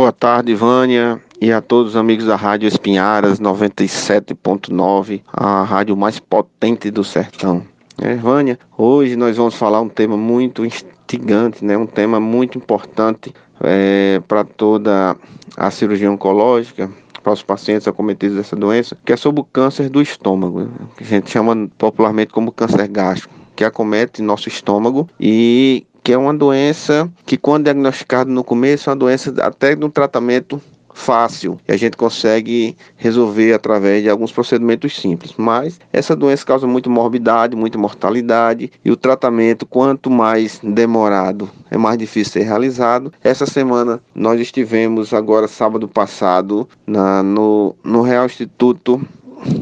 Boa tarde, Vânia, e a todos os amigos da Rádio Espinharas 97.9, a rádio mais potente do sertão. É, Vânia, hoje nós vamos falar um tema muito instigante, né? um tema muito importante é, para toda a cirurgia oncológica, para os pacientes acometidos dessa doença, que é sobre o câncer do estômago, que a gente chama popularmente como câncer gástrico, que acomete nosso estômago e que é uma doença que, quando diagnosticado no começo, é uma doença até no tratamento fácil e a gente consegue resolver através de alguns procedimentos simples. Mas essa doença causa muito morbidade, muita mortalidade e o tratamento, quanto mais demorado, é mais difícil ser realizado. Essa semana nós estivemos, agora sábado passado, na, no, no Real Instituto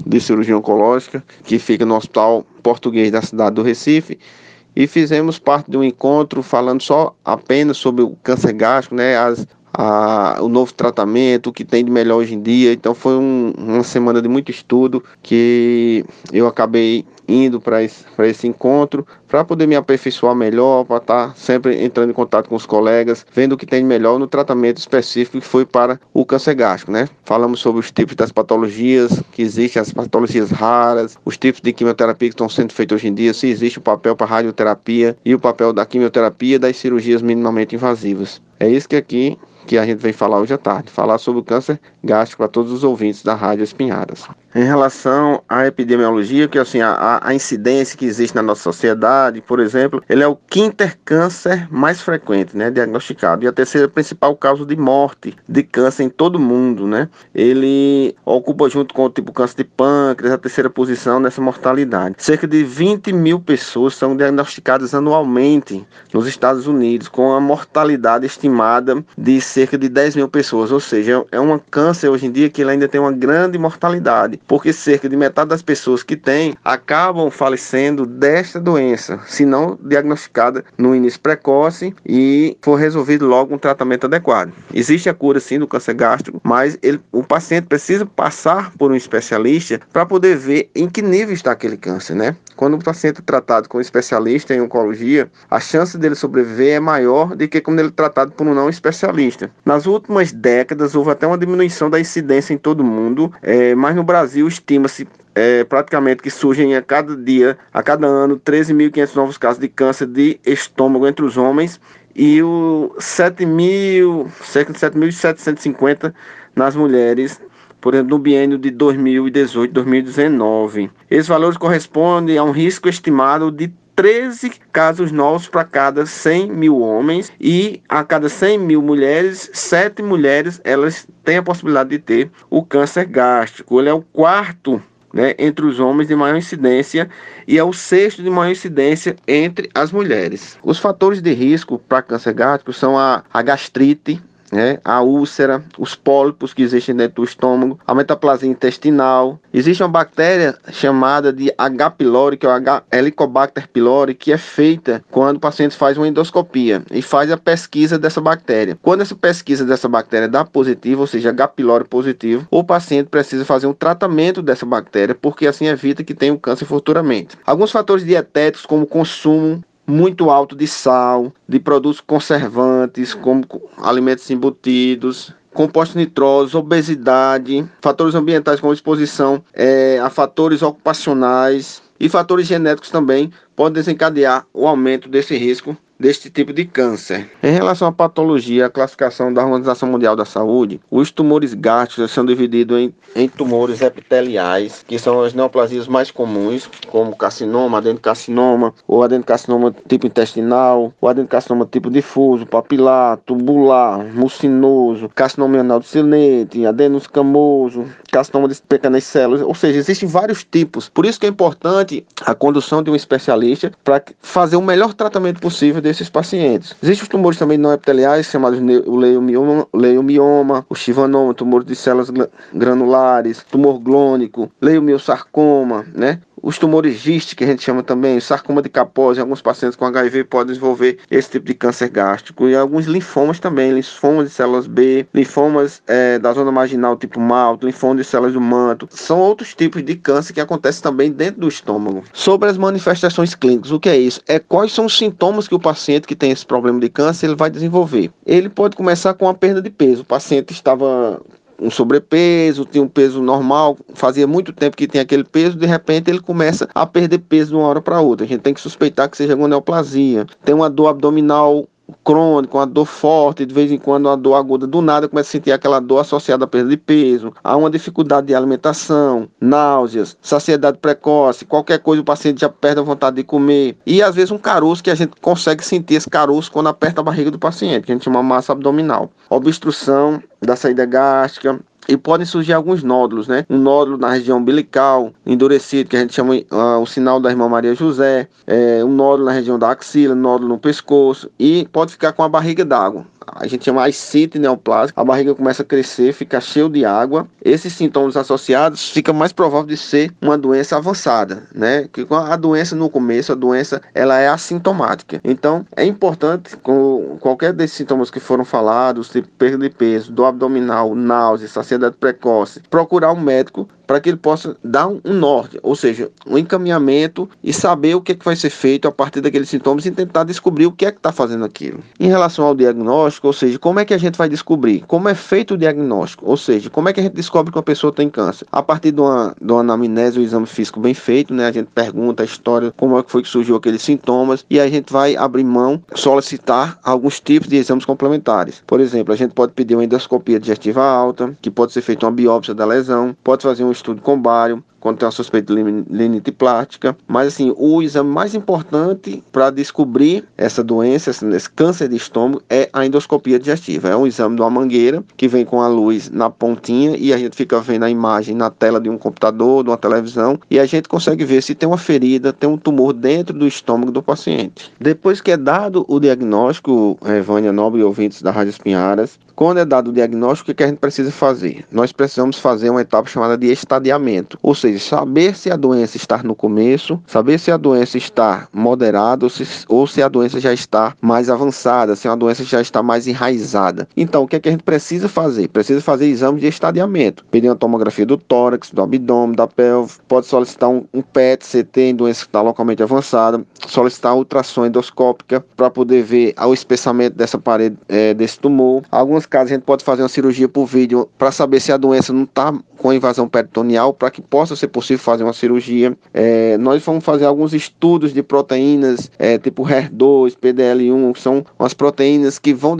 de Cirurgia Oncológica, que fica no Hospital Português da cidade do Recife e fizemos parte de um encontro falando só apenas sobre o câncer gástrico, né, as, a, o novo tratamento, o que tem de melhor hoje em dia. Então foi um, uma semana de muito estudo que eu acabei indo para esse, esse encontro para poder me aperfeiçoar melhor, para estar tá sempre entrando em contato com os colegas, vendo o que tem de melhor no tratamento específico que foi para o câncer gástrico, né? Falamos sobre os tipos das patologias que existem, as patologias raras, os tipos de quimioterapia que estão sendo feitos hoje em dia, se existe o papel para radioterapia e o papel da quimioterapia das cirurgias minimamente invasivas. É isso que aqui que a gente vem falar hoje à tarde, falar sobre o câncer gástrico para todos os ouvintes da Rádio Espinharas. Em relação à epidemiologia, que assim, a, a incidência que existe na nossa sociedade, por exemplo, ele é o quinto câncer mais frequente, né, diagnosticado, e a terceira principal causa de morte de câncer em todo o mundo, né? Ele ocupa junto com o tipo câncer de pâncreas a terceira posição nessa mortalidade. Cerca de 20 mil pessoas são diagnosticadas anualmente nos Estados Unidos, com a mortalidade estimada de cerca de 10 mil pessoas, ou seja, é um câncer hoje em dia que ele ainda tem uma grande mortalidade, porque cerca de metade das pessoas que tem acabam falecendo desta doença, se não diagnosticada no início precoce e for resolvido logo um tratamento adequado. Existe a cura sim do câncer gástrico, mas ele, o paciente precisa passar por um especialista para poder ver em que nível está aquele câncer, né? Quando o paciente é tratado com um especialista em oncologia, a chance dele sobreviver é maior do que quando ele é tratado por um não especialista. Nas últimas décadas, houve até uma diminuição da incidência em todo o mundo, é, mas no Brasil estima-se é, praticamente que surgem a cada dia, a cada ano, 13.500 novos casos de câncer de estômago entre os homens e o 7 mil, cerca de 7.750 nas mulheres por exemplo, no biênio de 2018-2019. Esses valores correspondem a um risco estimado de 13 casos novos para cada 100 mil homens e a cada 100 mil mulheres, 7 mulheres elas têm a possibilidade de ter o câncer gástrico. Ele é o quarto né, entre os homens de maior incidência e é o sexto de maior incidência entre as mulheres. Os fatores de risco para câncer gástrico são a, a gastrite, né? a úlcera, os pólipos que existem dentro do estômago, a metaplasia intestinal. Existe uma bactéria chamada de H. pylori, que é o H. Helicobacter pylori, que é feita quando o paciente faz uma endoscopia e faz a pesquisa dessa bactéria. Quando essa pesquisa dessa bactéria dá positivo, ou seja, H. pylori positivo, o paciente precisa fazer um tratamento dessa bactéria, porque assim evita que tenha um câncer futuramente. Alguns fatores dietéticos, como consumo muito alto de sal, de produtos conservantes, como alimentos embutidos, compostos nitrosos, obesidade, fatores ambientais como exposição é, a fatores ocupacionais e fatores genéticos também podem desencadear o aumento desse risco deste tipo de câncer. Em relação à patologia, a classificação da Organização Mundial da Saúde, os tumores gástricos são divididos em, em tumores epiteliais, que são as neoplasias mais comuns, como carcinoma, adenocarcinoma, ou adenocarcinoma tipo intestinal, ou adenocarcinoma tipo difuso, papilar, tubular, mucinoso, carcinoma anal do silente, adenoscamoso, carcinoma de pequenas células, ou seja, existem vários tipos. Por isso que é importante a condução de um especialista para fazer o melhor tratamento possível desses pacientes. Existem os tumores também não epiteliais, chamados o leiomioma, leiomioma o chivanoma, tumor de células granulares, tumor glônico, leiomiosarcoma, né? Os tumores GIST, que a gente chama também, sarcoma de Kaposi, alguns pacientes com HIV podem desenvolver esse tipo de câncer gástrico, e alguns linfomas também, linfomas de células B, linfomas é, da zona marginal tipo MALT, linfomas de células do manto, são outros tipos de câncer que acontecem também dentro do estômago. Sobre as manifestações clínicas, o que é isso? É quais são os sintomas que o paciente que tem esse problema de câncer ele vai desenvolver. Ele pode começar com a perda de peso. O paciente estava um sobrepeso, tinha um peso normal, fazia muito tempo que tinha aquele peso, de repente ele começa a perder peso de uma hora para outra. A gente tem que suspeitar que seja neoplasia. Tem uma dor abdominal crônico, uma dor forte, de vez em quando uma dor aguda, do nada começa a sentir aquela dor associada à perda de peso, há uma dificuldade de alimentação, náuseas, saciedade precoce, qualquer coisa o paciente já perde a vontade de comer. E às vezes um caroço que a gente consegue sentir esse caroço quando aperta a barriga do paciente, que a gente chama massa abdominal. Obstrução da saída gástrica, e podem surgir alguns nódulos, né? Um nódulo na região umbilical, endurecido, que a gente chama uh, o sinal da irmã Maria José, é, um nódulo na região da axila, um nódulo no pescoço, e pode ficar com a barriga d'água a gente chama ascite neoplásica, a barriga começa a crescer, fica cheio de água. Esses sintomas associados fica mais provável de ser uma doença avançada, né? Que a doença no começo, a doença ela é assintomática. Então, é importante com qualquer desses sintomas que foram falados, tipo perda de peso, dor abdominal, náusea, saciedade precoce, procurar um médico para que ele possa dar um, norte, ou seja, um encaminhamento e saber o que, é que vai ser feito a partir daqueles sintomas e tentar descobrir o que é que está fazendo aquilo. Em relação ao diagnóstico, ou seja, como é que a gente vai descobrir? Como é feito o diagnóstico? Ou seja, como é que a gente descobre que uma pessoa tem câncer? A partir de uma, de uma anamnese, um exame físico bem feito, né? A gente pergunta a história, como é que foi que surgiu aqueles sintomas e a gente vai abrir mão, solicitar alguns tipos de exames complementares. Por exemplo, a gente pode pedir uma endoscopia digestiva alta, que pode ser feita uma biópsia da lesão, pode fazer um estudo combário, quando tem uma suspeita de limite plástica. Mas assim, o exame mais importante para descobrir essa doença, esse câncer de estômago, é a endoscopia digestiva. É um exame de uma mangueira que vem com a luz na pontinha e a gente fica vendo a imagem na tela de um computador, de uma televisão, e a gente consegue ver se tem uma ferida, tem um tumor dentro do estômago do paciente. Depois que é dado o diagnóstico, é, Vânia Nobre e ouvintes da Rádio Espinharas, quando é dado o diagnóstico, o que a gente precisa fazer? Nós precisamos fazer uma etapa chamada de estadiamento, ou seja, saber se a doença está no começo, saber se a doença está moderada ou se, ou se a doença já está mais avançada, se a doença já está mais enraizada. Então, o que, é que a gente precisa fazer? Precisa fazer exames de estadiamento, pedir uma tomografia do tórax, do abdômen, da pelve, pode solicitar um, um PET, CT em doença que está localmente avançada, solicitar ultrassom endoscópica para poder ver o espessamento dessa parede é, desse tumor. Algumas casos a gente pode fazer uma cirurgia por vídeo para saber se a doença não está com invasão peritoneal, para que possa ser possível fazer uma cirurgia. É, nós vamos fazer alguns estudos de proteínas, é, tipo HER2, PDL1, que são umas proteínas que vão,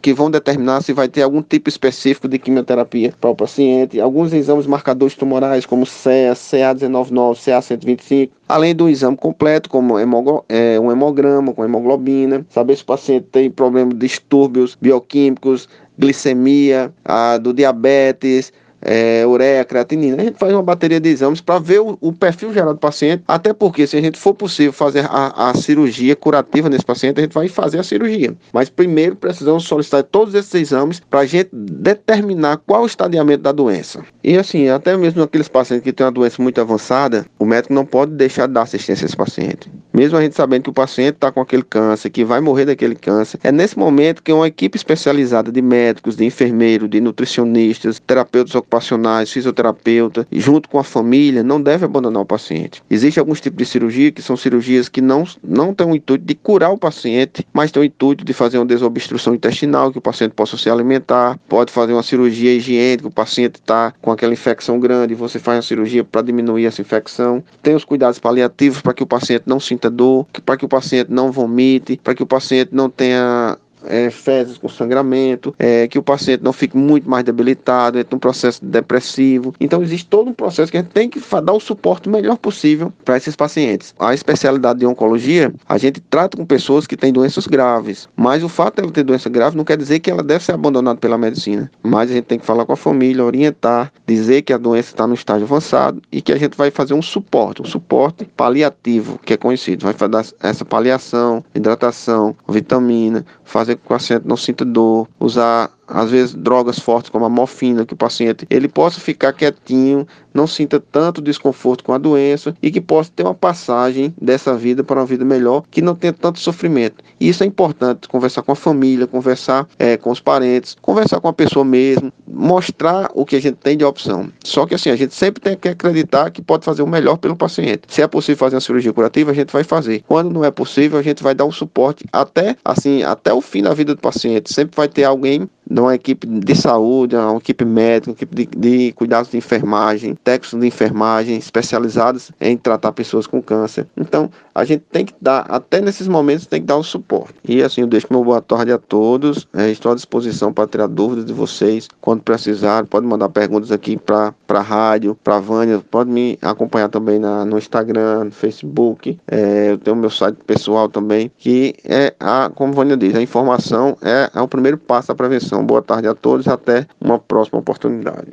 que vão determinar se vai ter algum tipo específico de quimioterapia para o paciente. Alguns exames marcadores tumorais, como CEA, CA199, CA125, além do exame completo, como é, um hemograma com hemoglobina, saber se o paciente tem problema de distúrbios bioquímicos, glicemia, a, do diabetes, é, ureia, creatinina. A gente faz uma bateria de exames para ver o, o, perfil geral do paciente, até porque se a gente for possível fazer a, a, cirurgia curativa nesse paciente, a gente vai fazer a cirurgia. Mas primeiro precisamos solicitar todos esses exames para a gente determinar qual o estadiamento da doença. E assim, até mesmo aqueles pacientes que têm uma doença muito avançada, o médico não pode deixar de dar assistência a esse paciente. Mesmo a gente sabendo que o paciente está com aquele câncer, que vai morrer daquele câncer, é nesse momento que uma equipe especializada de médicos, de enfermeiros, de nutricionistas, terapeutas ocupacionais, fisioterapeuta, junto com a família, não deve abandonar o paciente. Existem alguns tipos de cirurgia que são cirurgias que não, não têm o intuito de curar o paciente, mas têm o intuito de fazer uma desobstrução intestinal, que o paciente possa se alimentar, pode fazer uma cirurgia higiênica, o paciente está com aquela infecção grande, você faz uma cirurgia para diminuir essa infecção. Tem os cuidados paliativos para que o paciente não sinta dor, para que o paciente não vomite, para que o paciente não tenha é, fezes com sangramento, é, que o paciente não fique muito mais debilitado, entre um processo depressivo. Então existe todo um processo que a gente tem que dar o suporte melhor possível para esses pacientes. A especialidade de oncologia, a gente trata com pessoas que têm doenças graves, mas o fato de ela ter doença grave não quer dizer que ela deve ser abandonada pela medicina. Mas a gente tem que falar com a família, orientar, dizer que a doença está no estágio avançado e que a gente vai fazer um suporte, um suporte paliativo, que é conhecido. Vai fazer essa paliação, hidratação, vitamina, fazer que o paciente não sinta dor, usar às vezes drogas fortes como a morfina, que o paciente ele possa ficar quietinho, não sinta tanto desconforto com a doença e que possa ter uma passagem dessa vida para uma vida melhor, que não tenha tanto sofrimento. E isso é importante, conversar com a família, conversar é, com os parentes, conversar com a pessoa mesmo, mostrar o que a gente tem de opção. Só que assim, a gente sempre tem que acreditar que pode fazer o melhor pelo paciente. Se é possível fazer uma cirurgia curativa, a gente vai fazer. Quando não é possível, a gente vai dar o suporte até assim, até o fim da vida do paciente. Sempre vai ter alguém de uma equipe de saúde, uma equipe médica, uma equipe de, de cuidados de enfermagem, técnicos de enfermagem especializados em tratar pessoas com câncer. Então, a gente tem que dar, até nesses momentos, tem que dar o suporte. E assim, eu deixo meu boa tarde a todos. É, estou à disposição para tirar dúvidas de vocês. Quando precisar, pode mandar perguntas aqui para a rádio, para a Vânia. Pode me acompanhar também na, no Instagram, no Facebook. É, eu tenho meu site pessoal também, que é, a, como a Vânia diz, a informação é, é o primeiro passo da prevenção. Boa tarde a todos. Até uma próxima oportunidade.